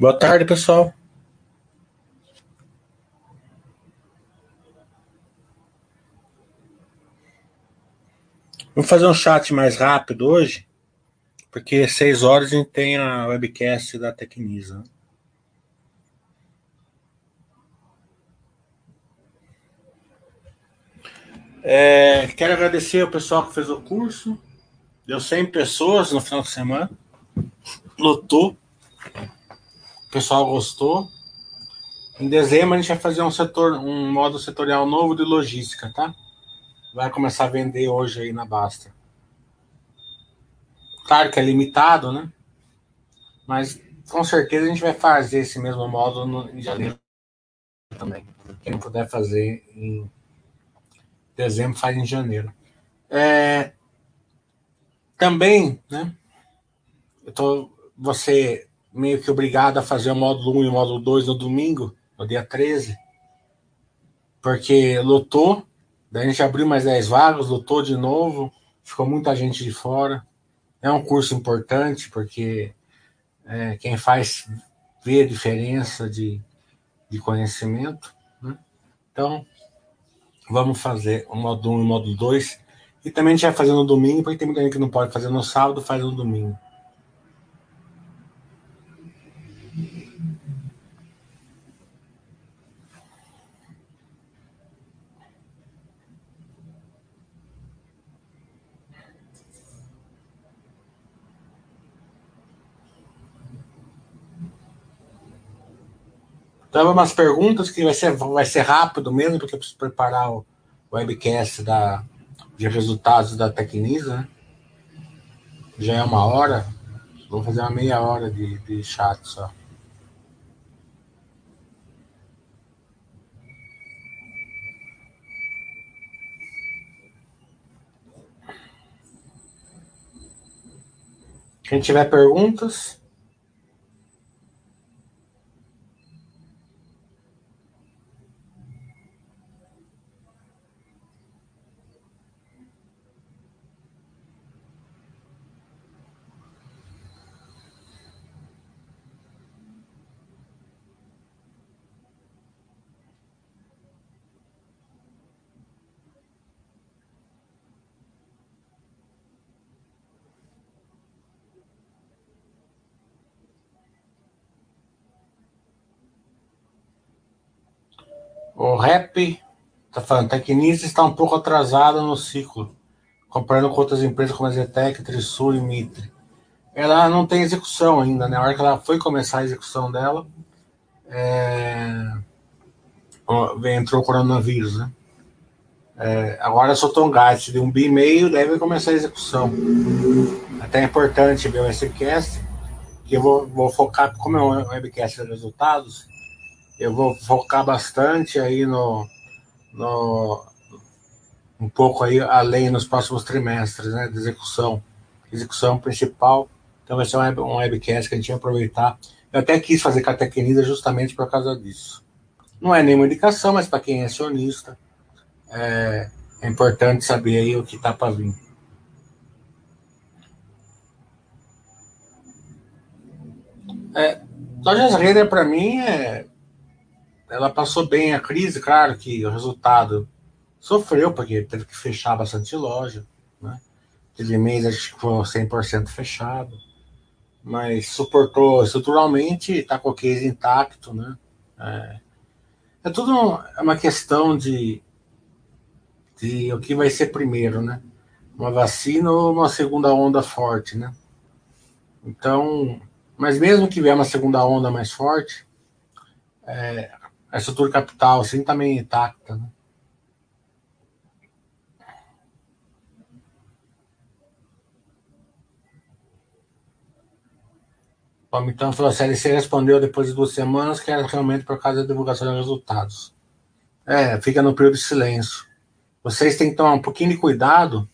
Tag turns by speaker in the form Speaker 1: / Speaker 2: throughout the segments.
Speaker 1: Boa tarde, pessoal. Vou fazer um chat mais rápido hoje, porque seis horas a gente tem a webcast da Tecnisa. É, quero agradecer o pessoal que fez o curso. Deu 100 pessoas no final de semana. Lotou. O pessoal gostou. Em dezembro a gente vai fazer um setor, um modo setorial novo de logística, tá? Vai começar a vender hoje aí na Basta. Claro que é limitado, né? Mas com certeza a gente vai fazer esse mesmo modo no, em janeiro também. Quem puder fazer em dezembro faz em janeiro. É, também, né? Eu tô, você meio que obrigado a fazer o módulo 1 e o módulo 2 no domingo, no dia 13, porque lotou, daí a gente abriu mais 10 vagas, lotou de novo, ficou muita gente de fora. É um curso importante, porque é, quem faz vê a diferença de, de conhecimento. Né? Então, vamos fazer o módulo 1 e o módulo 2. E também a gente vai fazer no domingo, porque tem muita gente que não pode fazer no sábado, faz no domingo. Então, umas perguntas que vai ser, vai ser rápido mesmo, porque eu preciso preparar o webcast da, de resultados da Tecnisa. Né? Já é uma hora. Vou fazer uma meia hora de, de chat só. Quem tiver perguntas. O rap tá falando, Tecnista está um pouco atrasada no ciclo, comparando com outras empresas como a Zetec, Trisul e Mitre. Ela não tem execução ainda, né? A hora que ela foi começar a execução dela, é... entrou o coronavírus, né? É, agora soltou um gás de um bi e meio, deve começar a execução. Até é importante ver o webcast, que eu vou, vou focar, como é um webcast de resultados, eu vou focar bastante aí no, no um pouco aí além nos próximos trimestres, né, de execução, execução principal. Então vai ser um, web, webcast que a gente vai aproveitar. Eu até quis fazer com a Tecnisa justamente por causa disso. Não é nenhuma indicação, mas para quem é acionista, é, é importante saber aí o que está para vir. É, Lojas Renner, para mim, é ela passou bem a crise, claro que o resultado sofreu, porque teve que fechar bastante loja, né? Teve mês, acho que foi 100% fechado, mas suportou estruturalmente, está com o case intacto, né? É, é tudo é uma questão de, de o que vai ser primeiro, né? Uma vacina ou uma segunda onda forte, né? Então, mas mesmo que vier uma segunda onda mais forte, é, a estrutura capital, assim, também intacta, né? Então, a CLC respondeu depois de duas semanas que era realmente por causa da divulgação de resultados. É, fica no período de silêncio. Vocês têm que tomar um pouquinho de cuidado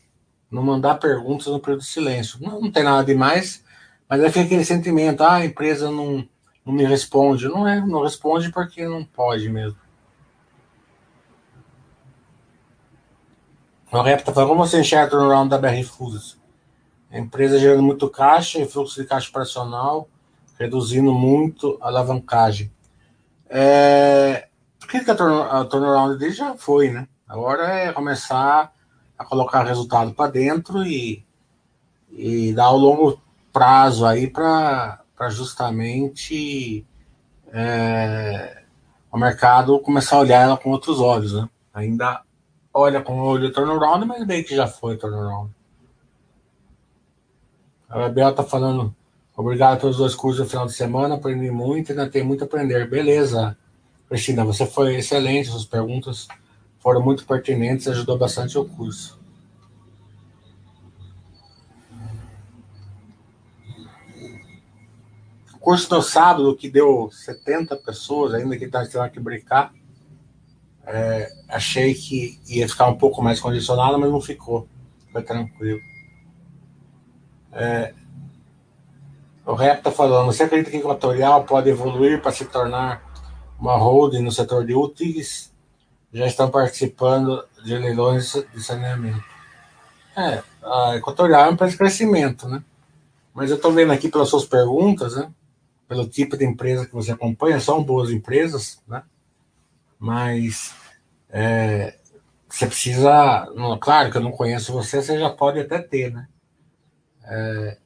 Speaker 1: não mandar perguntas no período de silêncio. Não, não tem nada demais, mas aí fica aquele sentimento, ah, a empresa não, não me responde. Não é, não responde porque não pode mesmo. O rep está falando, como você enxerga o turnaround da BR Foods? A empresa gerando muito caixa e fluxo de caixa operacional, reduzindo muito a alavancagem. É, acredito que a, turnaround dele já foi, né? Agora é começar a colocar resultado para dentro e, e dar o longo prazo aí para justamente é, o mercado começar a olhar ela com outros olhos, né? Ainda olha com o olho turnaround, mas bem que já foi turnaround. A Gabriel tá falando, obrigado pelos dois cursos no final de semana, aprendi muito, ainda tem muito a aprender. Beleza, Cristina, você foi excelente, suas perguntas foram muito pertinentes, ajudou bastante o curso. Curso no sábado, que deu 70 pessoas, ainda que tá, tendo que brincar, é, achei que ia ficar um pouco mais condicionado, mas não ficou. Foi tranquilo. É, o Rep está falando, você acredita que Equatorial pode evoluir para se tornar uma holding no setor de úteis? Já estão participando de leilões de saneamento. É, a Equatorial é de crescimento, né? Mas eu estou vendo aqui pelas suas perguntas, né? Pelo tipo de empresa que você acompanha, são boas empresas, né? Mas é, você precisa. Claro que eu não conheço você, você já pode até ter, né? É,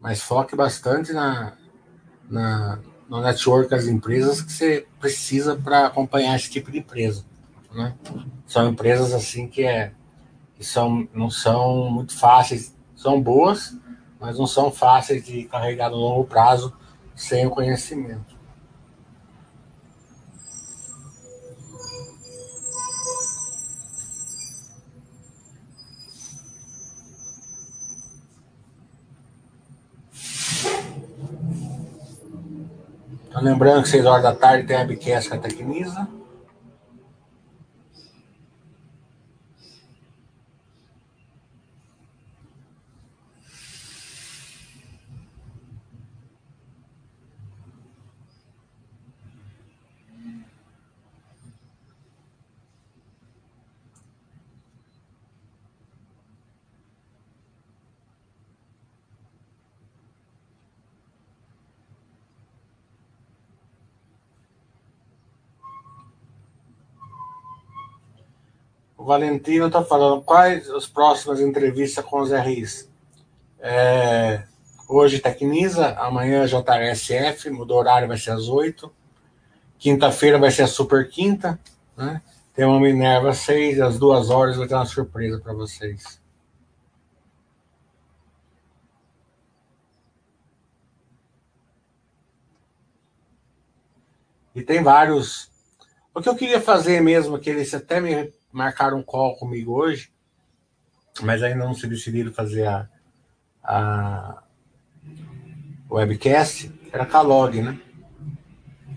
Speaker 1: mas foque bastante na, na, no network das empresas que você precisa para acompanhar esse tipo de empresa. Né? São empresas assim que, é, que são, não são muito fáceis, são boas, mas não são fáceis de carregar no longo prazo sem o conhecimento. Então, lembrando que 6 horas da tarde tem a Webcast com Valentino está falando quais as próximas entrevistas com os RIs. É, hoje Tecnisa, amanhã JSF, mudou horário, vai ser às 8. Quinta-feira vai ser a Super Quinta. Né? Tem uma Minerva às 6, às 2 horas vai ter uma surpresa para vocês. E tem vários. O que eu queria fazer mesmo, que eles até me marcaram um call comigo hoje, mas ainda não se decidiram fazer a, a webcast, era com a Log, né?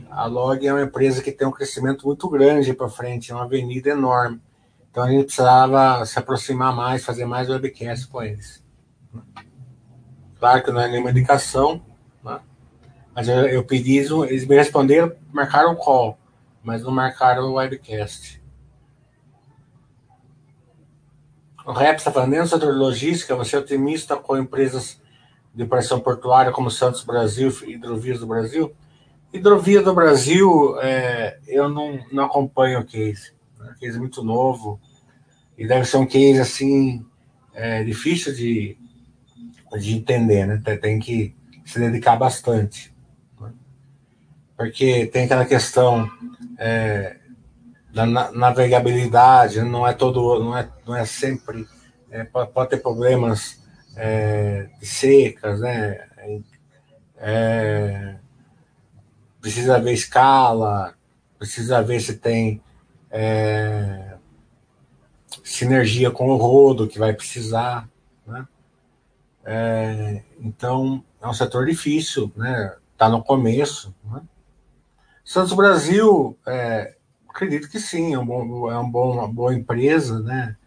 Speaker 1: A Log é uma empresa que tem um crescimento muito grande para frente, é uma avenida enorme. Então a gente precisava se aproximar mais, fazer mais webcast com eles. Claro que não é nenhuma indicação, né? mas eu, eu pedi, eles me responderam, marcaram o call, mas não marcaram o webcast. O REP está falando, dentro do logística, você é otimista com empresas de operação portuária como Santos Brasil e Hidrovias do Brasil? Hidrovia do Brasil, é, eu não, não acompanho o case. Né? O case é muito novo e deve ser um case assim é, difícil de, de entender, né? Tem que se dedicar bastante. Né? Porque tem aquela questão é, da navegabilidade, não é todo, não é, não é sempre, é, pode, ter problemas é, secas, né? É, precisa ver escala, precisa ver se tem é, sinergia com o rodo que vai precisar, né? É, então é um setor difícil, né? Está no começo. Né? Santos Brasil é, Acredito que sim, é, um bom, é um bom, uma boa empresa, né?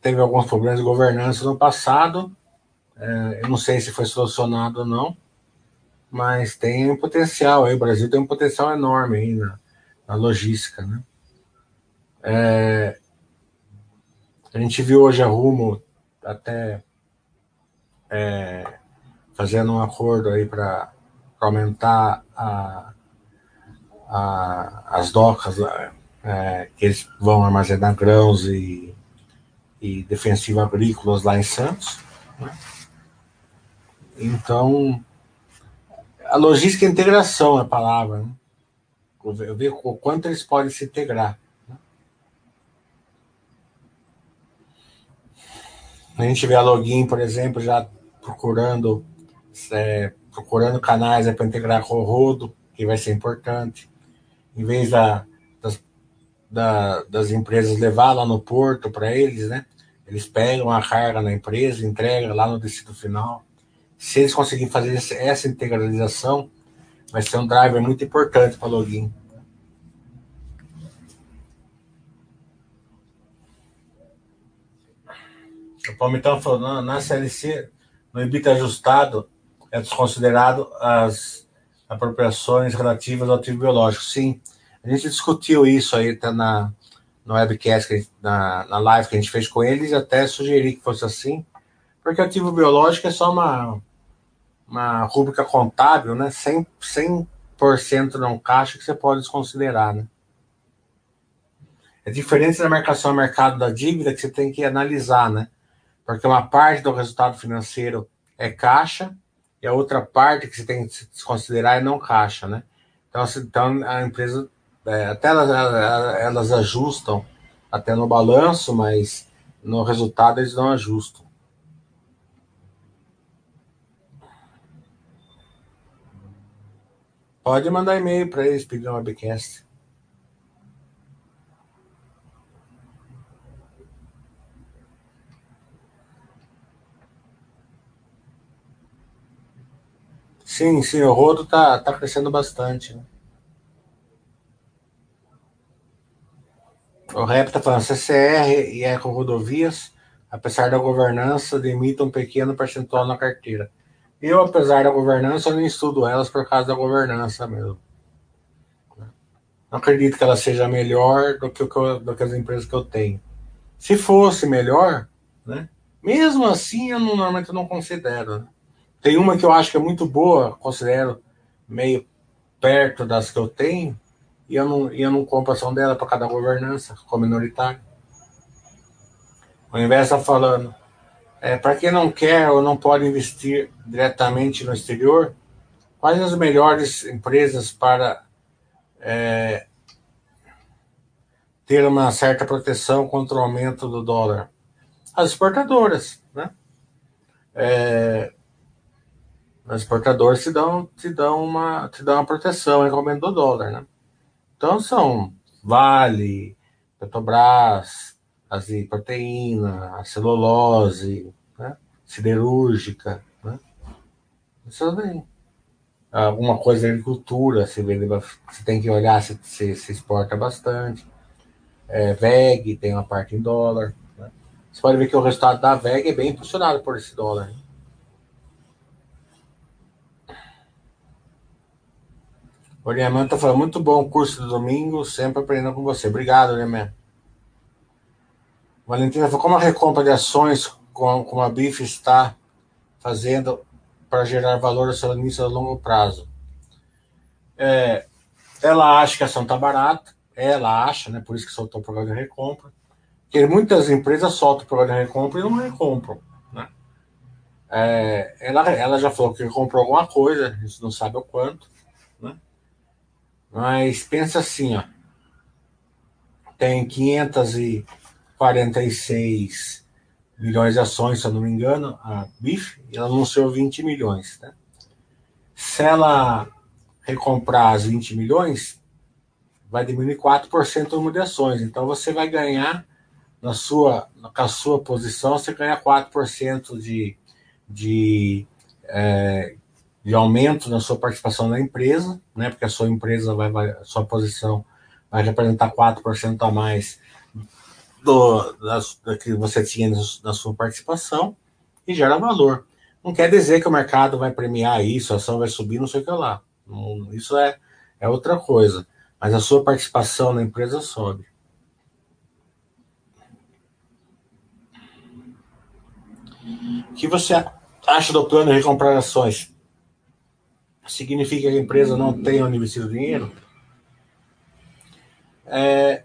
Speaker 1: Teve alguns problemas de governança no passado, é, eu não sei se foi solucionado ou não, mas tem um potencial aí, o Brasil tem um potencial enorme aí na, na logística, né? É, a gente viu hoje a Rumo até é, fazendo um acordo aí para aumentar a, a, as docas é, que eles vão armazenar grãos e, e defensivos agrícolas lá em Santos. Né? Então, a logística e integração é a palavra. Né? Eu ver o quanto eles podem se integrar. Né? A gente vê a Login, por exemplo, já procurando é, procurando canais é para integrar com o rodo, que vai ser importante. Em vez da, das, da, das empresas levar lá no porto para eles, né? Eles pegam a carga na empresa, entregam lá no destino final. Se eles conseguirem fazer essa integralização, vai ser um driver muito importante para login. O Palmitão falou, na, CLC, no EBITDA ajustado, é desconsiderado as apropriações relativas ao ativo biológico. Sim, a gente discutiu isso aí tá na, no webcast, na, na live que a gente fez com eles, até sugeri que fosse assim, porque ativo biológico é só uma, uma rúbrica contábil, né? 100%, 100 não caixa que você pode desconsiderar, né? É diferente da marcação ao mercado da dívida que você tem que analisar, né? Porque uma parte do resultado financeiro é caixa e a outra parte que você tem que desconsiderar é não caixa, né? Então, assim, então a empresa, é, até elas, elas ajustam até no balanço, mas no resultado eles não ajustam. Pode mandar e-mail para eles pedir um webcast. Sim, sim, o rodo tá, tá crescendo bastante. Né? O REP está falando, CCR e Eco-Rodovias, apesar da governança, limitam um pequeno percentual na carteira. Eu, apesar da governança, eu estudo elas por causa da governança mesmo. Não acredito que ela seja melhor do que, eu, do que as empresas que eu tenho. Se fosse melhor, né? Mesmo assim, eu não, normalmente eu não considero. Né? Tem uma que eu acho que é muito boa, considero meio perto das que eu tenho, e eu não, e eu não compro ação dela para cada governança, como minoritário. O invés está falando, é, para quem não quer ou não pode investir diretamente no exterior, quais as melhores empresas para é, ter uma certa proteção contra o aumento do dólar? As exportadoras, né? É, as exportadoras te dão, te dão, uma, te dão uma proteção em aumento do dólar, né? Então são Vale, Petrobras, a proteína, a celulose, né? siderúrgica, né? Isso daí. Alguma coisa de agricultura, você, vê, você tem que olhar se, se, se exporta bastante. É, VEG tem uma parte em dólar. Né? Você pode ver que o resultado da VEG é bem impulsionado por esse dólar. Né? Oriaman está falando, muito bom o curso do domingo, sempre aprendendo com você. Obrigado, Oriaman. Valentina falou, como a recompra de ações com, como a BIF está fazendo para gerar valor acionista a longo prazo? É, ela acha que a ação está barata, ela acha, né, por isso que soltou o programa de recompra, porque muitas empresas soltam o programa de recompra e não recompram. Né? É, ela, ela já falou que comprou alguma coisa, a gente não sabe o quanto, mas pensa assim, ó. Tem 546 milhões de ações, se eu não me engano, a BIF, e ela anunciou 20 milhões. Né? Se ela recomprar as 20 milhões, vai diminuir 4% o número de ações. Então você vai ganhar na sua, com a sua posição, você ganha 4% de, de é, de aumento na sua participação na empresa, né? Porque a sua empresa vai, vai sua posição vai representar 4% a mais do, da, da, que você tinha na sua participação e gera valor. Não quer dizer que o mercado vai premiar isso, a ação vai subir, não sei o que lá. Não, isso é, é outra coisa. Mas a sua participação na empresa sobe. O que você acha do plano de recomprar ações? Significa que a empresa não tem onde investir o dinheiro? É,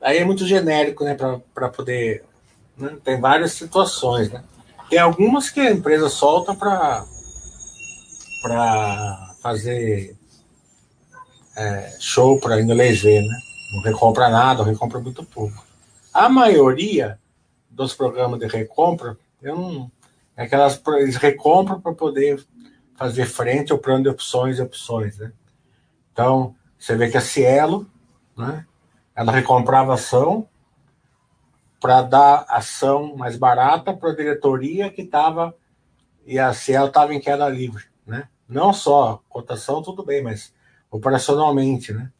Speaker 1: aí é muito genérico, né, para poder. Né, tem várias situações, né? Tem algumas que a empresa solta para para fazer é, show para inglês ver, né? Não recompra nada, recompra muito pouco. A maioria dos programas de recompra, eu não, é aquelas eles recompram para poder fazer frente ao plano de opções e opções, né? Então, você vê que a Cielo, né? Ela recomprava ação para dar ação mais barata para a diretoria que estava e a Cielo estava em queda livre, né? Não só cotação, tudo bem, mas operacionalmente, né?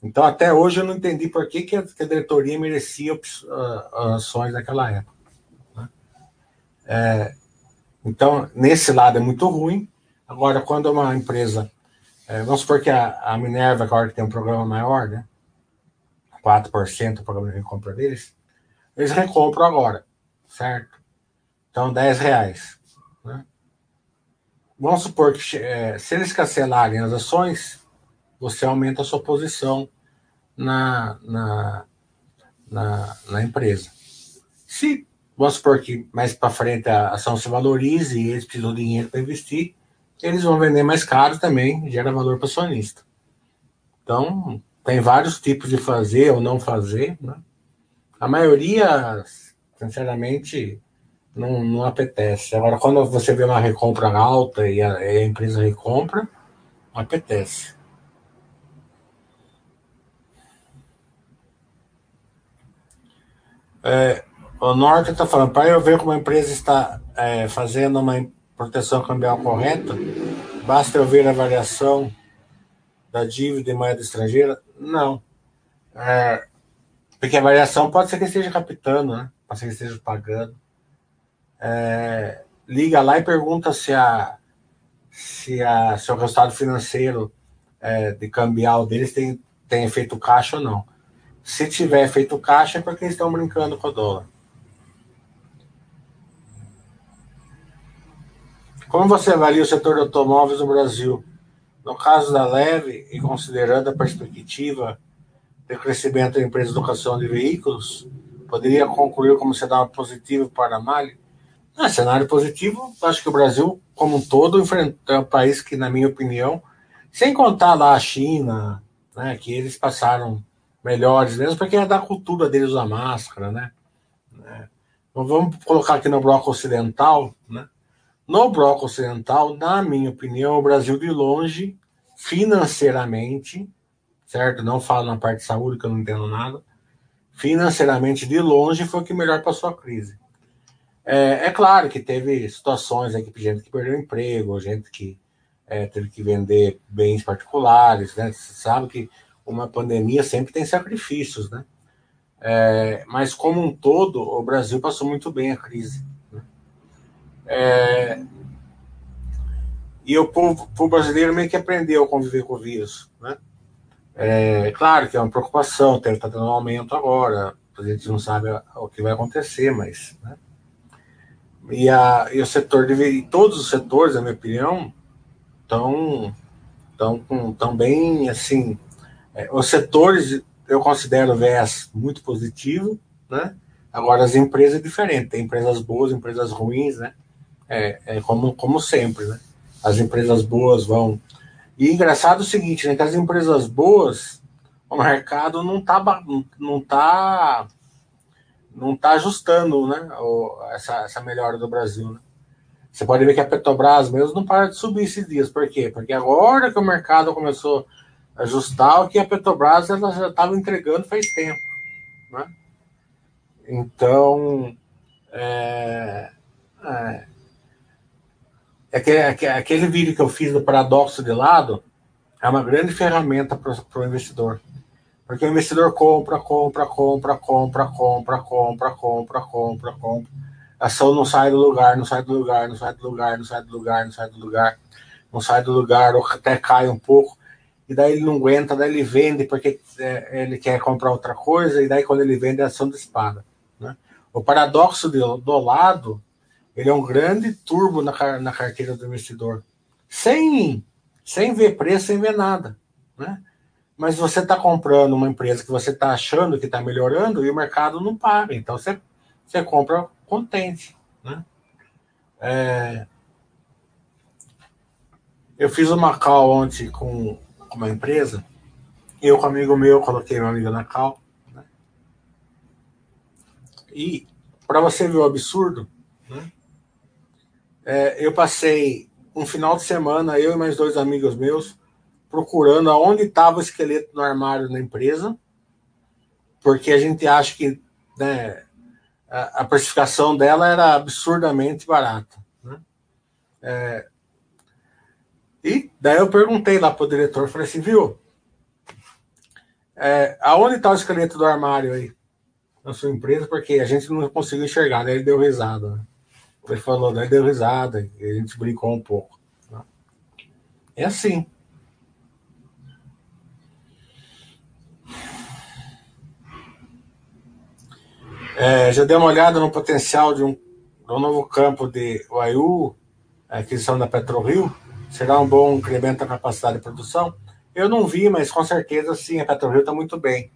Speaker 1: Então, até hoje eu não entendi por que, que, a, que a diretoria merecia uh, ações naquela época. Né? É, então, nesse lado é muito ruim. Agora, quando uma empresa, é, vamos supor que a, a Minerva, agora que tem um programa maior, né? 4% o programa de recompra deles, eles recompram agora, certo? Então, 10 reais. Né? Vamos supor que é, se eles cancelarem as ações, você aumenta a sua posição na, na, na, na empresa. Se, vamos supor que mais para frente a ação se valorize e eles precisam de dinheiro para investir, eles vão vender mais caro também, gera valor para o acionista. Então, tem vários tipos de fazer ou não fazer. Né? A maioria, sinceramente, não, não apetece. Agora, quando você vê uma recompra alta e a, a empresa recompra, apetece. É, o Norte está falando, para eu ver como a empresa está é, fazendo uma proteção cambial correta, basta eu ver a variação da dívida em moeda estrangeira? Não. É, porque a variação pode ser que esteja captando, né? Pode ser que esteja pagando. É, liga lá e pergunta se, a, se, a, se o resultado financeiro é, de cambial deles tem, tem efeito caixa ou não. Se tiver feito caixa, é porque eles estão brincando com o dólar. Como você avalia o setor de automóveis no Brasil? No caso da Leve, e considerando a perspectiva de crescimento da empresa de educação de veículos, poderia concluir como cenário positivo para a Mali? Ah, cenário positivo, acho que o Brasil, como um todo, é um país que, na minha opinião, sem contar lá a China, né, que eles passaram melhores mesmo, porque é da cultura deles a máscara, né? É. Então vamos colocar aqui no bloco ocidental, né? No bloco ocidental, na minha opinião, o Brasil de longe, financeiramente, certo? Não falo na parte de saúde, que eu não entendo nada. Financeiramente, de longe, foi o que melhor passou a crise. É, é claro que teve situações aqui, gente que perdeu emprego, gente que é, teve que vender bens particulares, né? Você sabe que uma pandemia sempre tem sacrifícios, né? É, mas como um todo, o Brasil passou muito bem a crise. É, e o povo, povo, brasileiro meio que aprendeu a conviver com o vírus, né? É claro que é uma preocupação, está tendo um aumento agora, a gente não sabe o que vai acontecer, mas. Né? E, a, e o setor, de, todos os setores, na minha opinião, estão tão, tão bem assim é, os setores eu considero o viés muito positivo, né? Agora as empresas é diferente, tem empresas boas, empresas ruins, né? É, é como, como sempre, né? As empresas boas vão. E engraçado é o seguinte, né? Que as empresas boas, o mercado não tá, não tá, não tá ajustando, né? Essa, essa melhora do Brasil, né? Você pode ver que a Petrobras mesmo não para de subir esses dias. Por quê? Porque agora que o mercado começou ajustar o que a Petrobras ela já estava entregando faz tempo. Né? Então, é, é, é aquele vídeo que eu fiz do paradoxo de lado é uma grande ferramenta para o investidor. Porque o investidor compra, compra, compra, compra, compra, compra, compra, compra, compra. A ação não sai do lugar, não sai do lugar, não sai do lugar, não sai do lugar, não sai do lugar, não sai do lugar, ou até cai um pouco e daí ele não aguenta, daí ele vende porque é, ele quer comprar outra coisa, e daí quando ele vende é ação de espada. Né? O paradoxo do, do lado, ele é um grande turbo na, na carteira do investidor. Sem, sem ver preço, sem ver nada. Né? Mas você está comprando uma empresa que você está achando que está melhorando e o mercado não paga. Então você, você compra contente. Né? É... Eu fiz uma call ontem com uma empresa. Eu com um amigo meu, coloquei meu amigo na call. Né? E para você ver o absurdo, né? É, eu passei um final de semana, eu e mais dois amigos meus, procurando aonde estava o esqueleto no armário na empresa, porque a gente acha que né, a, a precificação dela era absurdamente barata. Né? É, e daí eu perguntei lá para o diretor, falei assim, viu, é, aonde está o esqueleto do armário aí na sua empresa? Porque a gente não conseguiu enxergar, daí ele deu risada. Né? Ele falou, daí deu risada, e a gente brincou um pouco. Né? É assim. É, já dei uma olhada no potencial de um, de um novo campo de UAU, aquisição da PetroRio. Será um bom incremento da capacidade de produção? Eu não vi, mas com certeza sim, a PetroRio está muito bem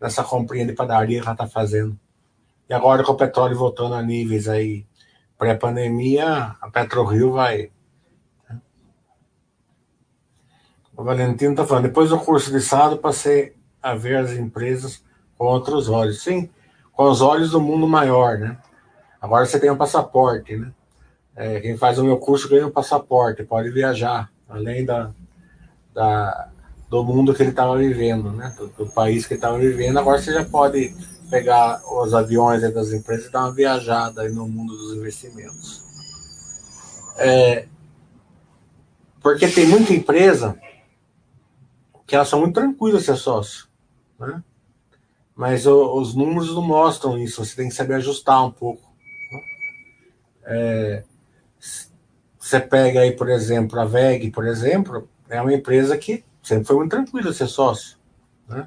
Speaker 1: nessa comprinha de padaria que ela está fazendo. E agora com o petróleo voltando a níveis aí pré-pandemia, a PetroRio vai. O Valentino está falando, depois do curso de sábado passei a ver as empresas com outros olhos. Sim, com os olhos do mundo maior, né? Agora você tem um passaporte, né? É, quem faz o meu curso ganha um passaporte, pode viajar, além da, da do mundo que ele estava vivendo, né? Do, do, país que estava vivendo. Agora você já pode pegar os aviões das empresas e dar uma viajada no mundo dos investimentos. É, porque tem muita empresa que elas são muito tranquilas ser sócio, né? mas o, os números não mostram isso, você tem que saber ajustar um pouco. Né? É, você pega aí, por exemplo, a VEG, por exemplo, é uma empresa que sempre foi muito tranquila ser sócio. Né?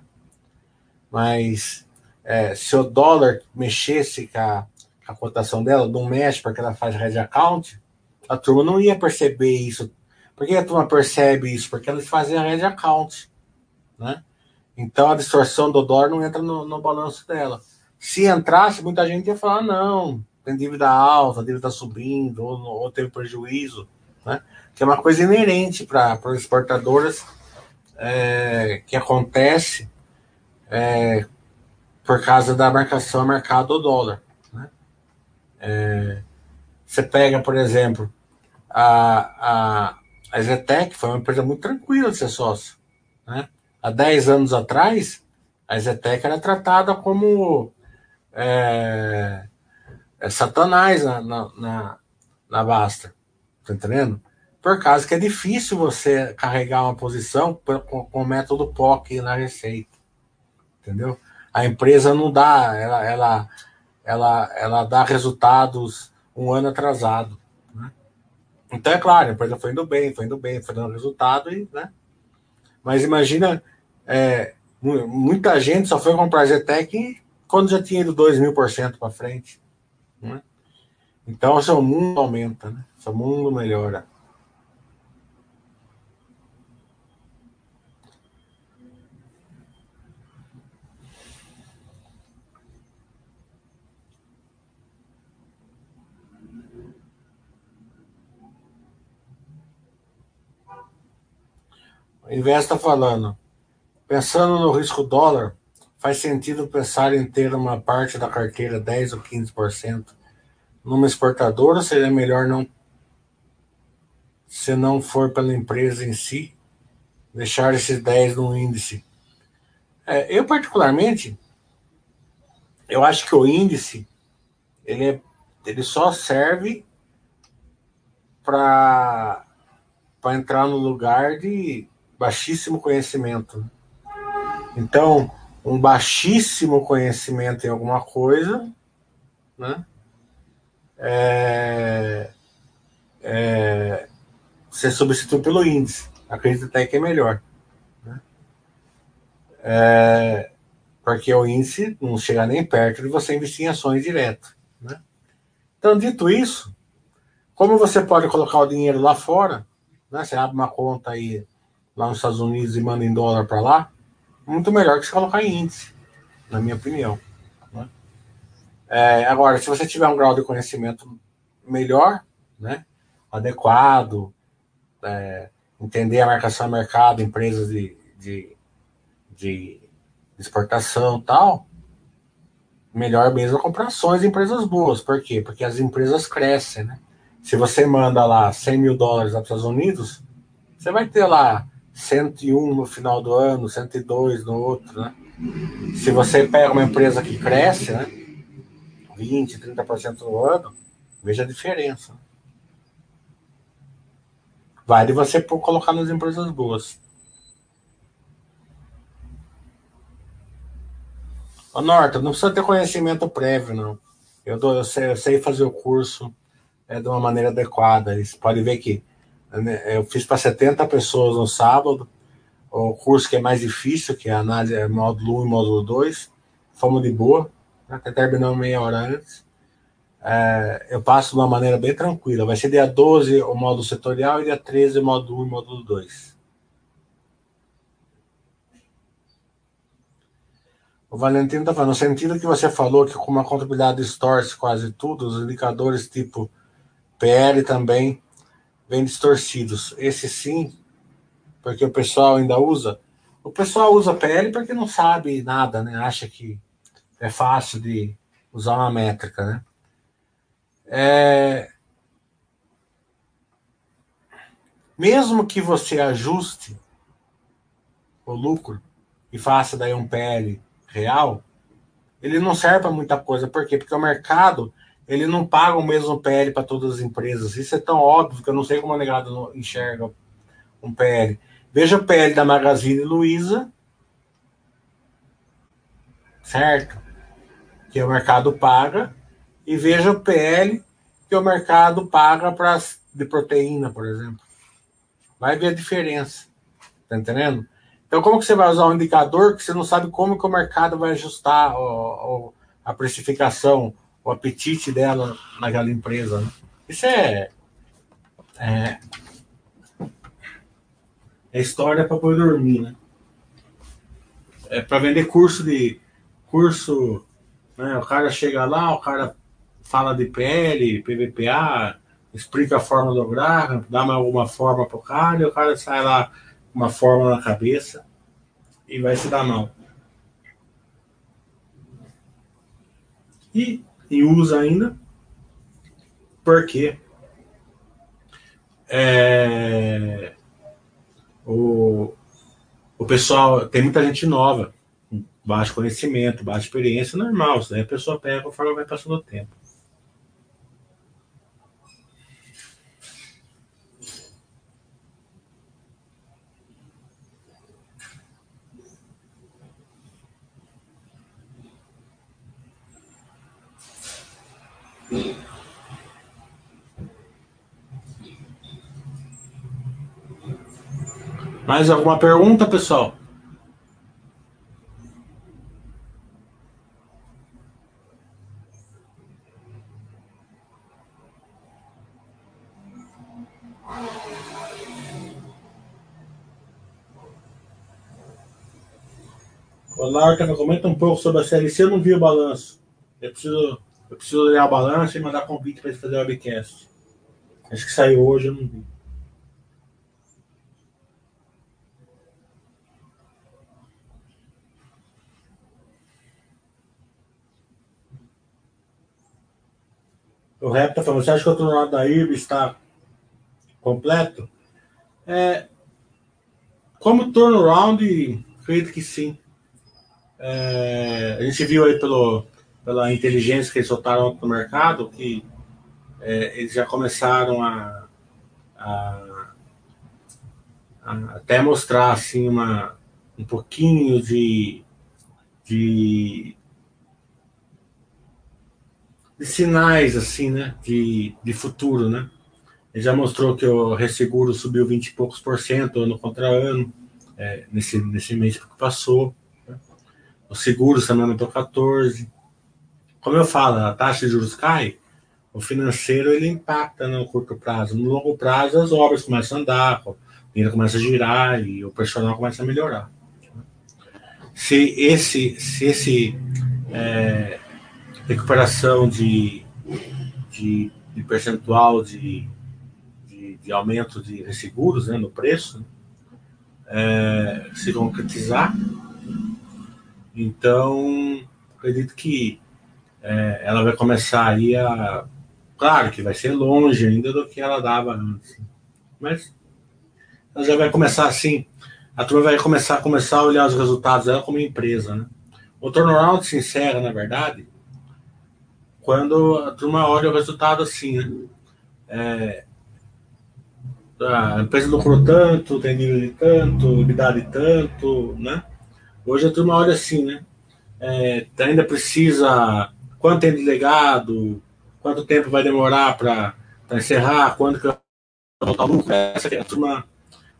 Speaker 1: Mas é, se o dólar mexesse com a, com a, cotação dela, não mexe porque ela faz red account, a turma não ia perceber isso. Por que a turma percebe isso? Porque eles fazem a red account. Né? Então a distorção do dólar não entra no, no balanço dela. Se entrasse, muita gente ia falar: não, tem dívida alta, a dívida está subindo, ou, ou, teve prejuízo. Né? Que é uma coisa inerente para as exportadoras é, que acontece é, por causa da marcação mercado do dólar. Né? É, você pega, por exemplo, a, a, a Zetec foi uma empresa muito tranquila de ser sócio. Né? há 10 anos atrás, a Zetec era tratada como é, é satanás na, na, na, na Basta. Tá entendendo? Por causa que é difícil você carregar uma posição com o método POC na receita. Entendeu? A empresa não dá, ela, ela, ela, ela dá resultados um ano atrasado. Né? Então, é claro, a empresa foi indo bem, foi indo bem, foi dando resultado, e, né? Mas imagina é, muita gente só foi comprar Zetec quando já tinha ido 2 mil por cento para frente. Né? Então, seu mundo aumenta, né? seu mundo melhora. O Invest está falando. Pensando no risco dólar, faz sentido pensar em ter uma parte da carteira 10 ou 15% numa exportadora ou seria melhor não se não for pela empresa em si, deixar esses 10 no índice? É, eu particularmente eu acho que o índice ele, é, ele só serve para entrar no lugar de baixíssimo conhecimento. Então, um baixíssimo conhecimento em alguma coisa, né? É, é, você substitui pelo índice. Acredito até que é melhor. Né? É, porque o índice não chega nem perto de você investir em ações direto. Né? Então, dito isso, como você pode colocar o dinheiro lá fora, né? você abre uma conta aí lá nos Estados Unidos e manda em dólar para lá, muito melhor que se colocar em índice, na minha opinião. Né? É, agora, se você tiver um grau de conhecimento melhor, né, adequado, é, entender a marcação a mercado, empresas de, de, de exportação tal, melhor mesmo é comprar ações empresas boas. Por quê? Porque as empresas crescem, né? Se você manda lá 100 mil dólares para os Estados Unidos, você vai ter lá 101 no final do ano, 102 no outro, né? Se você pega uma empresa que cresce, né? 20, 30% no ano, veja a diferença. Vale você colocar nas empresas boas. Ô, Norton, não precisa ter conhecimento prévio, não. Eu, dou, eu, sei, eu sei fazer o curso é, de uma maneira adequada. Você pode ver que eu fiz para 70 pessoas no sábado, o curso que é mais difícil, que é a análise é módulo 1 e módulo 2. Fomos de boa, até terminamos meia hora antes. É, eu passo de uma maneira bem tranquila. Vai ser dia 12 o módulo setorial e dia 13 o módulo 1 e módulo 2. O Valentino está falando, no sentido que você falou que com uma contabilidade distorce quase tudo, os indicadores tipo PL também vêm distorcidos. Esse sim, porque o pessoal ainda usa. O pessoal usa PL porque não sabe nada, né? Acha que é fácil de usar uma métrica, né? É... Mesmo que você ajuste o lucro e faça daí um PL real, ele não serve para muita coisa. Por quê? Porque o mercado ele não paga o mesmo PL para todas as empresas. Isso é tão óbvio que eu não sei como o negado enxerga um PL. Veja o PL da Magazine Luiza, certo? Que o mercado paga, e veja o PL que o mercado paga para de proteína, por exemplo. Vai ver a diferença. Tá entendendo? Então, como que você vai usar um indicador que você não sabe como que o mercado vai ajustar o, o, a precificação, o apetite dela naquela empresa? Né? Isso é, é, é história para poder dormir, né? É para vender curso de curso, né? O cara chega lá, o cara fala de PL, PVPA, explica a forma do Graham, dá uma, alguma forma pro cara e o cara sai lá uma fórmula na cabeça e vai se dar mal. E, e usa ainda porque é, o, o pessoal tem muita gente nova, baixo conhecimento, baixa experiência, normal. Isso daí a pessoa pega conforme vai passando o tempo. Mais alguma pergunta, pessoal? Olá, Arcana, comenta um pouco sobre a CLC. Eu não vi o balanço. Eu preciso, eu preciso ler a balança e mandar convite para ele fazer o webcast. Acho que saiu hoje, eu não vi. O rap tá falando, você acha que o turnaround da IRB está completo? É, como turnaround, acredito que sim. É, a gente viu aí pelo, pela inteligência que eles soltaram no mercado que é, eles já começaram a, a, a, até mostrar assim uma, um pouquinho de, de de sinais assim, né, de, de futuro, né? Ele já mostrou que o resseguro subiu 20 e poucos por cento ano contra ano, é, nesse, nesse mês que passou. Né? O seguro também aumentou 14. Como eu falo, a taxa de juros cai, o financeiro ele impacta no curto prazo. No longo prazo, as obras começam a andar, dinheiro começa a girar e o personal começa a melhorar. Se esse, se esse é, recuperação de, de, de percentual de, de, de, aumento de resseguros né, no preço é, se concretizar, então acredito que é, ela vai começar aí a. Claro que vai ser longe ainda do que ela dava antes. Mas ela já vai começar assim. A turma vai começar a começar a olhar os resultados dela como empresa, né? O turnaround se encerra, na verdade, quando a turma olha o resultado assim, né? É, a empresa lucrou tanto, tem nível de tanto, unidade tanto, né? Hoje a turma olha assim, né? É, ainda precisa quanto tem de legado, quanto tempo vai demorar para encerrar, quando que voltar lucro. Essa a turma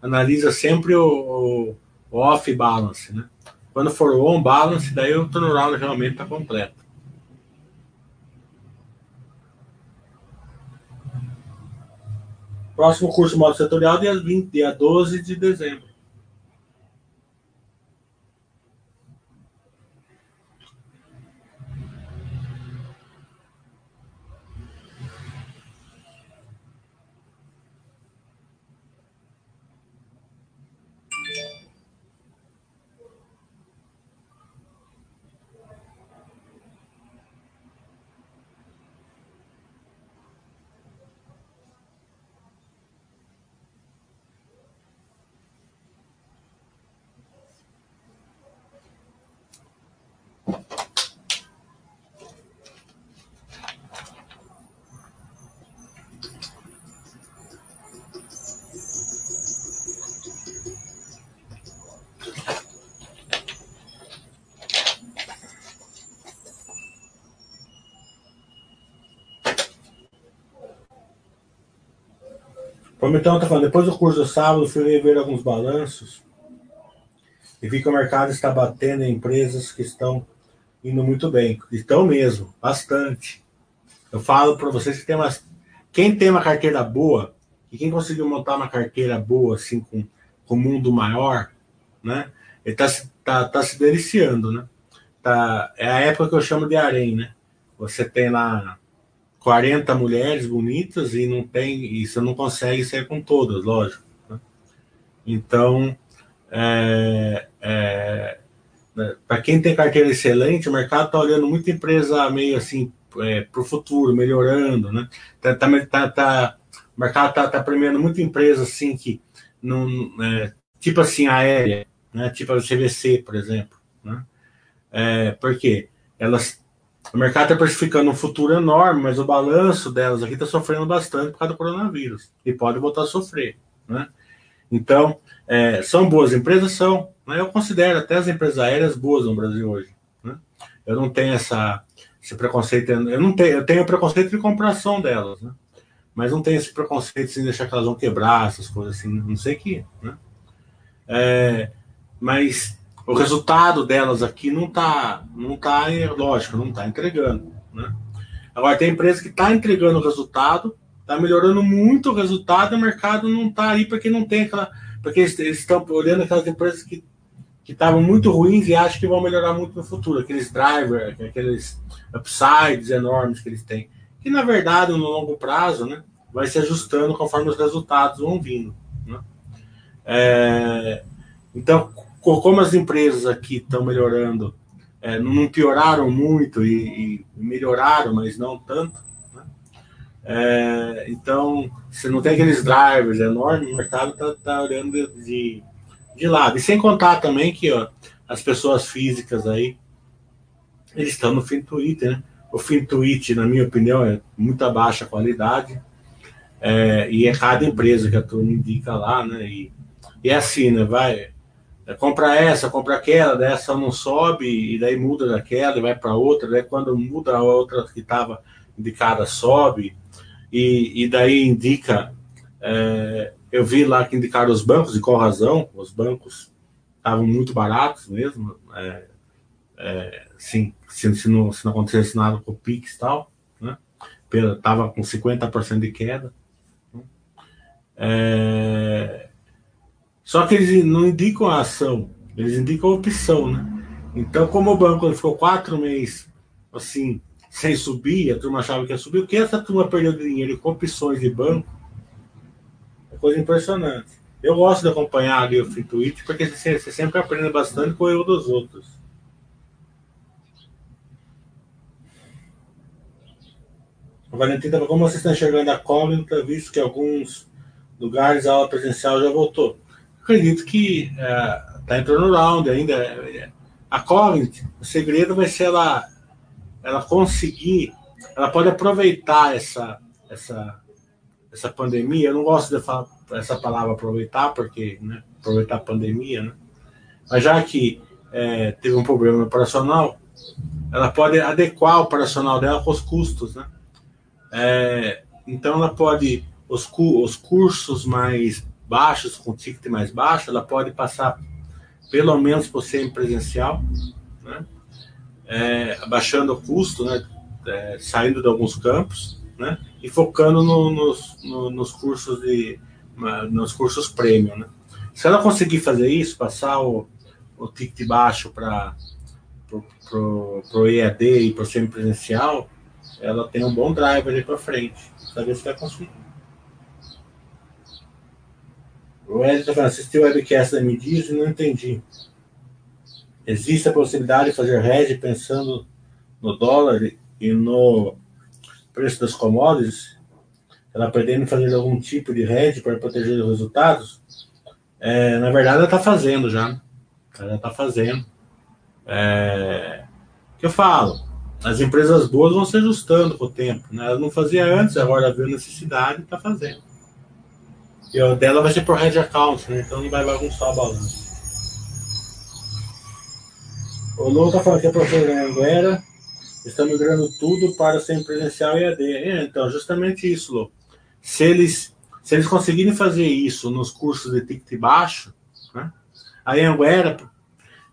Speaker 1: analisa sempre o, o off balance, né? Quando for on balance, daí o turnaround realmente está completo. Próximo curso modo setorial, dia, 20, dia 12 de dezembro. Então, tá falando, depois do curso do sábado, fui rever alguns balanços e vi que o mercado está batendo em empresas que estão indo muito bem. Estão mesmo, bastante. Eu falo para vocês que tem umas. Quem tem uma carteira boa, e quem conseguiu montar uma carteira boa, assim, com, com mundo maior, né? Ele está tá, tá se deliciando, né? Tá, é a época que eu chamo de harém, né? Você tem lá 40 mulheres bonitas e não tem, e você não consegue ser com todas, lógico. Né? Então, é, é, né, para quem tem carteira excelente, o mercado está olhando muita empresa meio assim é, para o futuro, melhorando, né? Tá, tá, tá, tá o mercado está tá premiando muita empresa assim que não, é, tipo assim aérea, né? Tipo a CVC, por exemplo, né? É, porque elas o mercado está precificando um futuro enorme, mas o balanço delas aqui está sofrendo bastante por causa do coronavírus. E pode voltar a sofrer. Né? Então, é, são boas empresas? São. Né? Eu considero até as empresas aéreas boas no Brasil hoje. Né? Eu não tenho essa, esse preconceito. Eu não tenho, eu tenho preconceito de compração delas, né? Mas não tenho esse preconceito de deixar que elas vão quebrar, essas coisas assim. Não sei que. Né? É, mas o resultado delas aqui não está, não tá, lógico, não está entregando. Né? Agora, tem empresa que está entregando o resultado, está melhorando muito o resultado, e o mercado não está aí porque não tem aquela. Porque eles estão olhando aquelas empresas que estavam muito ruins e acham que vão melhorar muito no futuro, aqueles drivers, aqueles upsides enormes que eles têm. Que na verdade, no longo prazo, né, vai se ajustando conforme os resultados vão vindo. Né? É, então, como as empresas aqui estão melhorando, é, não pioraram muito e, e, melhoraram, mas não tanto. Né? É, então, você não tem aqueles drivers enormes, o mercado está tá olhando de, de lado. E sem contar também que ó, as pessoas físicas aí, eles estão no FinTwitch, né? O FinTwitch, na minha opinião, é muito baixa qualidade. É, e é cada empresa que a turma indica lá, né? E, e é assim, né? Vai, é, compra essa, compra aquela, dessa não sobe, e daí muda daquela e vai para outra, daí quando muda a outra que estava indicada sobe, e, e daí indica. É, eu vi lá que indicaram os bancos, e qual razão? Os bancos estavam muito baratos mesmo, é, é, sim, se, se, não, se não acontecesse nada com o Pix e tal, né? Estava com 50% de queda. Né? É, Só que eles não indicam a ação, eles indicam a opção, né? Então, como o banco ficou quatro meses assim, sem subir, a turma achava que ia subir, o que essa turma perdeu dinheiro com opções de banco é coisa impressionante. Eu gosto de acompanhar ali o Free porque você, sempre aprende bastante com o erro dos outros. O Valentim estava como você está enxergando a Cognita, visto que alguns lugares a aula presencial já voltou? Acredito que está é, entrando no round ainda. A Cognita, o segredo vai ser ela, ela conseguir, ela pode aproveitar essa, essa, essa pandemia. Eu não gosto de falar essa palavra aproveitar, porque né, aproveitar a pandemia, né? Mas já que é, teve um problema operacional, ela pode adequar o operacional dela com os custos, né? É, então ela pode os, os cursos mais baixos, com ticket mais baixo, ela pode passar pelo menos por ser presencial, né? É, abaixando o custo, né? É, saindo de alguns campos, né? E focando no, nos, no, nos cursos de nos cursos premium, né? Se ela conseguir fazer isso, passar o, o ticket baixo para o EAD e para o semipresencial, ela tem um bom drive ali para frente. Saber se vai conseguir. O Ed está falando, assisti o webcast da Midis e não entendi. Existe a possibilidade de fazer hedge pensando no dólar e no preço das commodities? ela pretende fazer algum tipo de hedge para proteger os resultados, é, na verdade ela está fazendo já. Ela está fazendo. É, que eu falo, as empresas boas vão se ajustando com o tempo. Né? Ela não fazia antes, agora viu necessidade e está fazendo. E o dela vai ser por hedge account, né? então não vai bagunçar a balança. O Lou está falando que a professora Anguera está migrando tudo para ser presencial e AD. É, então, justamente isso, Lou se eles, se eles conseguirem fazer isso nos cursos de ticket baixo, né? A Anguera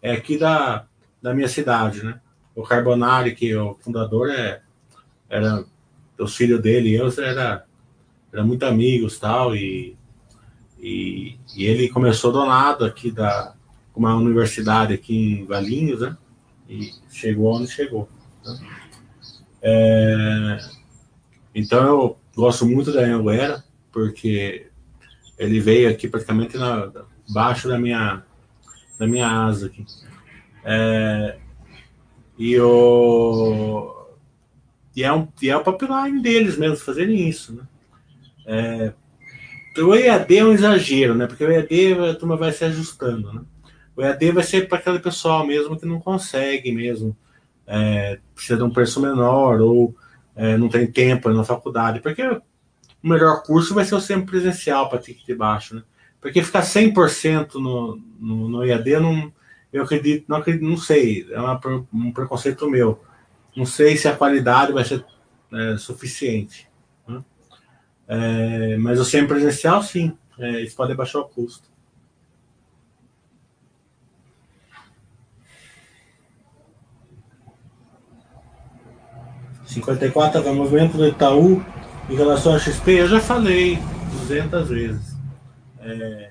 Speaker 1: é aqui da, da minha cidade, né? O Carbonari, que é o fundador, é, era os filhos dele e eu era, era muito amigos tal, e, e, e ele começou do nada aqui da uma universidade aqui em Valinhos, né? E chegou onde chegou. Né? É, então eu Gosto muito da Anguera, porque ele veio aqui praticamente na, baixo da minha, da minha asa aqui. É, e, o, e, é um, e é o pipeline deles mesmo fazerem isso. Né? É, o EAD é um exagero, né? Porque o EAD a turma vai se ajustando, né? O EAD vai ser para aquele pessoal mesmo que não consegue mesmo, é, precisa de um preço menor ou é, não tem tempo na faculdade, porque o melhor curso vai ser o sempre presencial para ticket baixo, né? Porque ficar 100% no, no, no EAD, não, eu acredito, não acredito, não sei, é uma, um preconceito meu. Não sei se a qualidade vai ser é, suficiente. É, mas o sempre presencial, sim, é, isso pode baixar o custo. 54 é o movimento do Itaú em relação ao XP, eu já falei 200 vezes. É,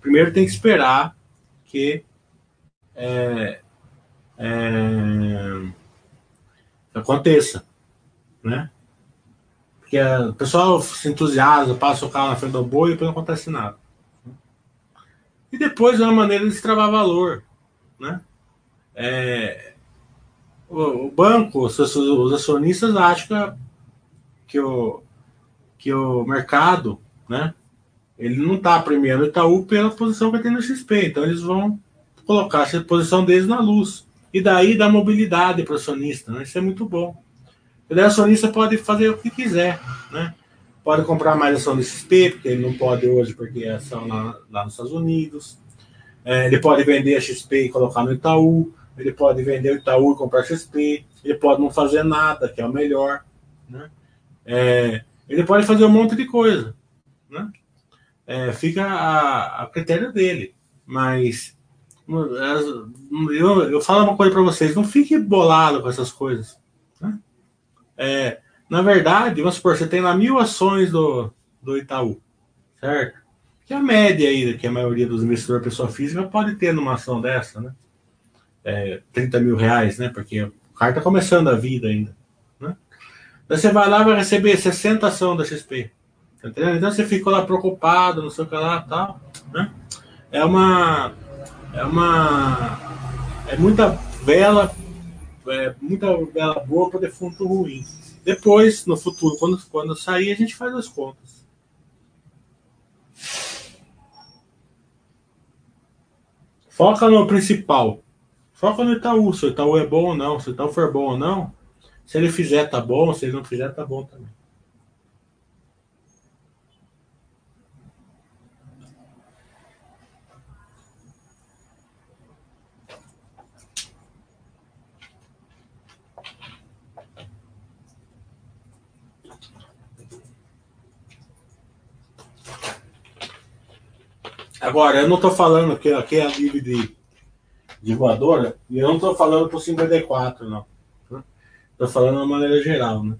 Speaker 1: primeiro tem que esperar que é, é, aconteça, né? Porque o pessoal se entusiasma, passa o carro na frente do boi e depois não acontece nada. E depois é uma maneira de se travar valor, né? É, o, o banco, os, os, acionistas acham que, o, que o mercado, né? Ele não está premiando o Itaú pela posição que tem no XP, então eles vão colocar a posição deles na luz. E daí dá mobilidade para o acionista, né? Isso é muito bom. O acionista pode fazer o que quiser, né? Pode comprar mais ação do XP, porque ele não pode hoje, porque é ação lá, lá nos Estados Unidos. É, ele pode vender a XP e colocar no Itaú ele pode vender o Itaú e comprar XP, ele pode não fazer nada, que é o melhor, né? É, ele pode fazer um monte de coisa, né? É, fica a, a, critério dele, mas eu, eu falo uma coisa para vocês, não fique bolado com essas coisas? É, na verdade, vamos supor, você tem lá mil ações do, do Itaú, certo? que a média aí, que a maioria dos investidores pessoa física pode ter numa ação dessa, né? É, 30 mil reais, né? Porque o cara está começando a vida ainda. Né? Você vai lá e vai receber 60 ação da XP. Tá entendendo? Então você ficou lá preocupado, não sei o que lá tal. Né? É uma. É uma. É muita vela. É muita vela boa para defunto ruim. Depois, no futuro, quando, quando sair, a gente faz as contas. Foca no principal. Foca no Itaú. Se o Itaú é bom ou não. Se o Itaú for bom ou não. Se ele fizer, tá bom. Se ele não fizer, tá bom também. Agora, eu não estou falando que aqui é a livre de, de voadora, e eu não estou falando por 54, não. Estou falando de maneira geral, né?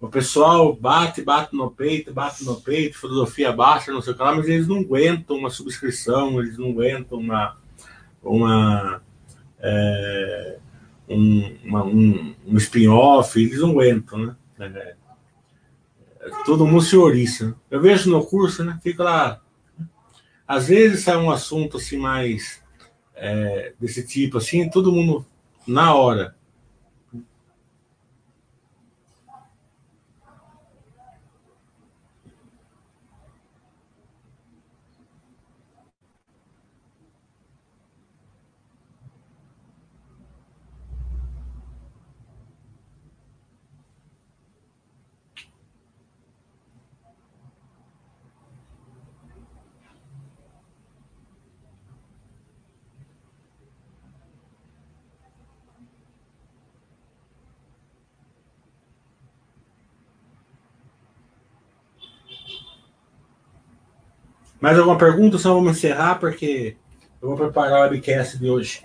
Speaker 1: O pessoal bate, bate no peito, bate no peito, filosofia baixa, não sei o que lá, mas eles não aguentam uma subscrição, eles não aguentam uma. uma é, um, uma, um, um spin-off, eles não aguentam, né? É, é, todo mundo se ouriça. Eu vejo no curso, né? Fica lá às vezes sai um assunto assim mais é, desse tipo, assim, todo mundo na hora Mais alguma pergunta? Só vamos encerrar porque eu vou preparar o webcast de hoje.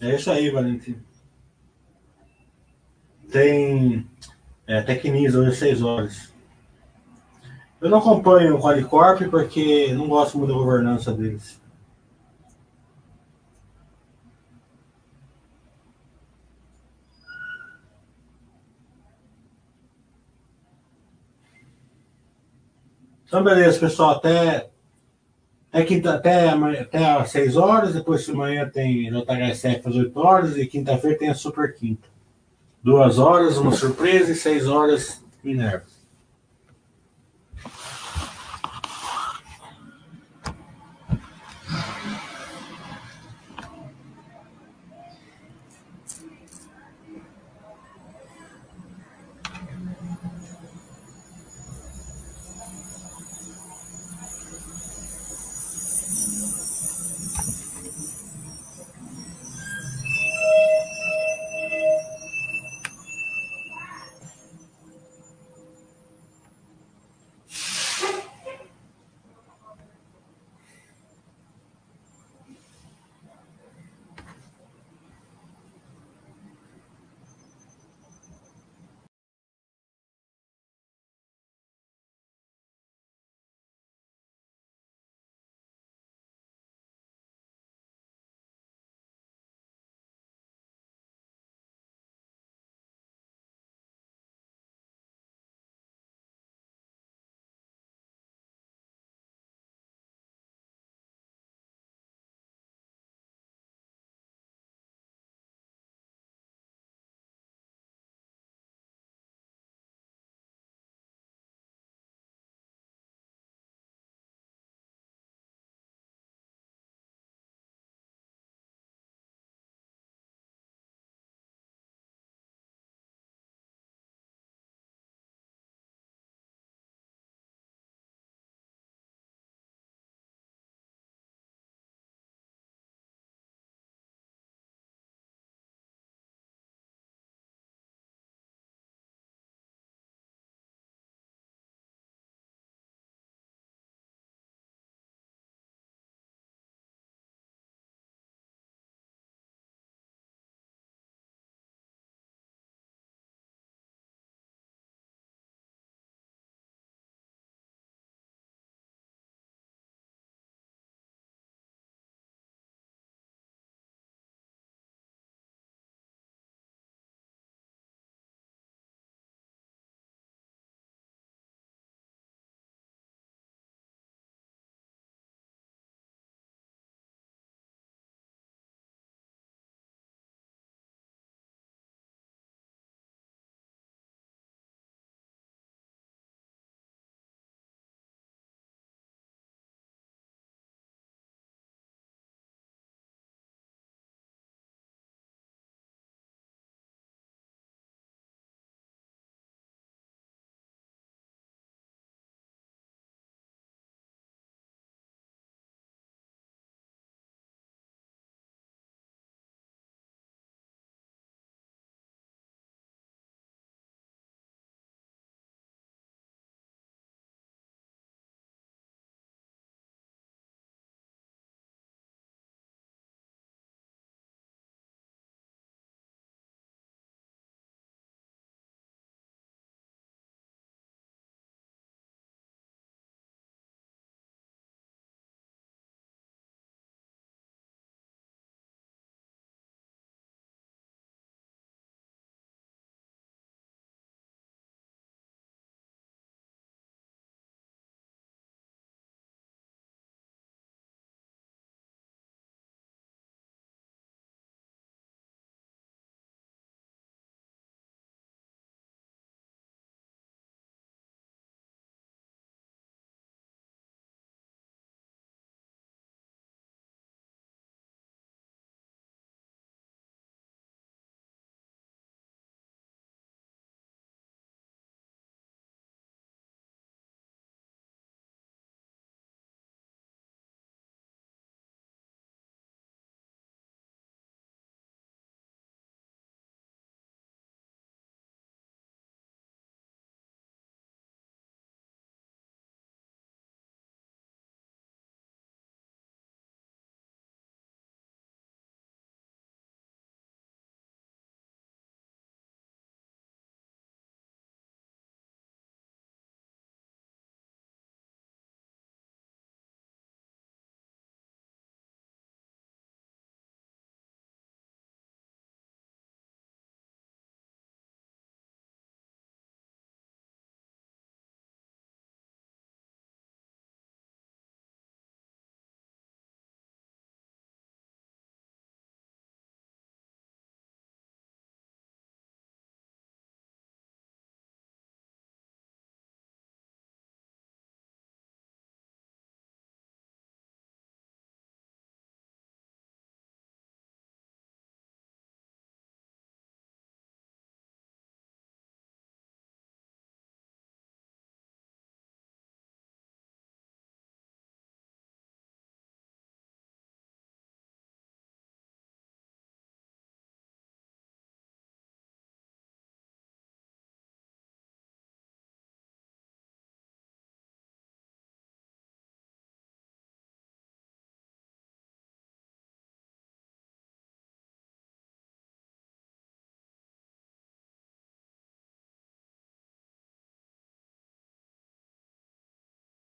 Speaker 1: É isso aí, Valentim. Tem é, Tecnis hoje às 6 horas. Eu não acompanho o Qualicorp porque não gosto muito da governança deles. Então, beleza, pessoal. Até é quinta, até, até às 6 horas, depois de manhã tem JHSF às 8 horas e quinta-feira tem a Super Quinta. Duas horas, uma surpresa e seis horas Minerva.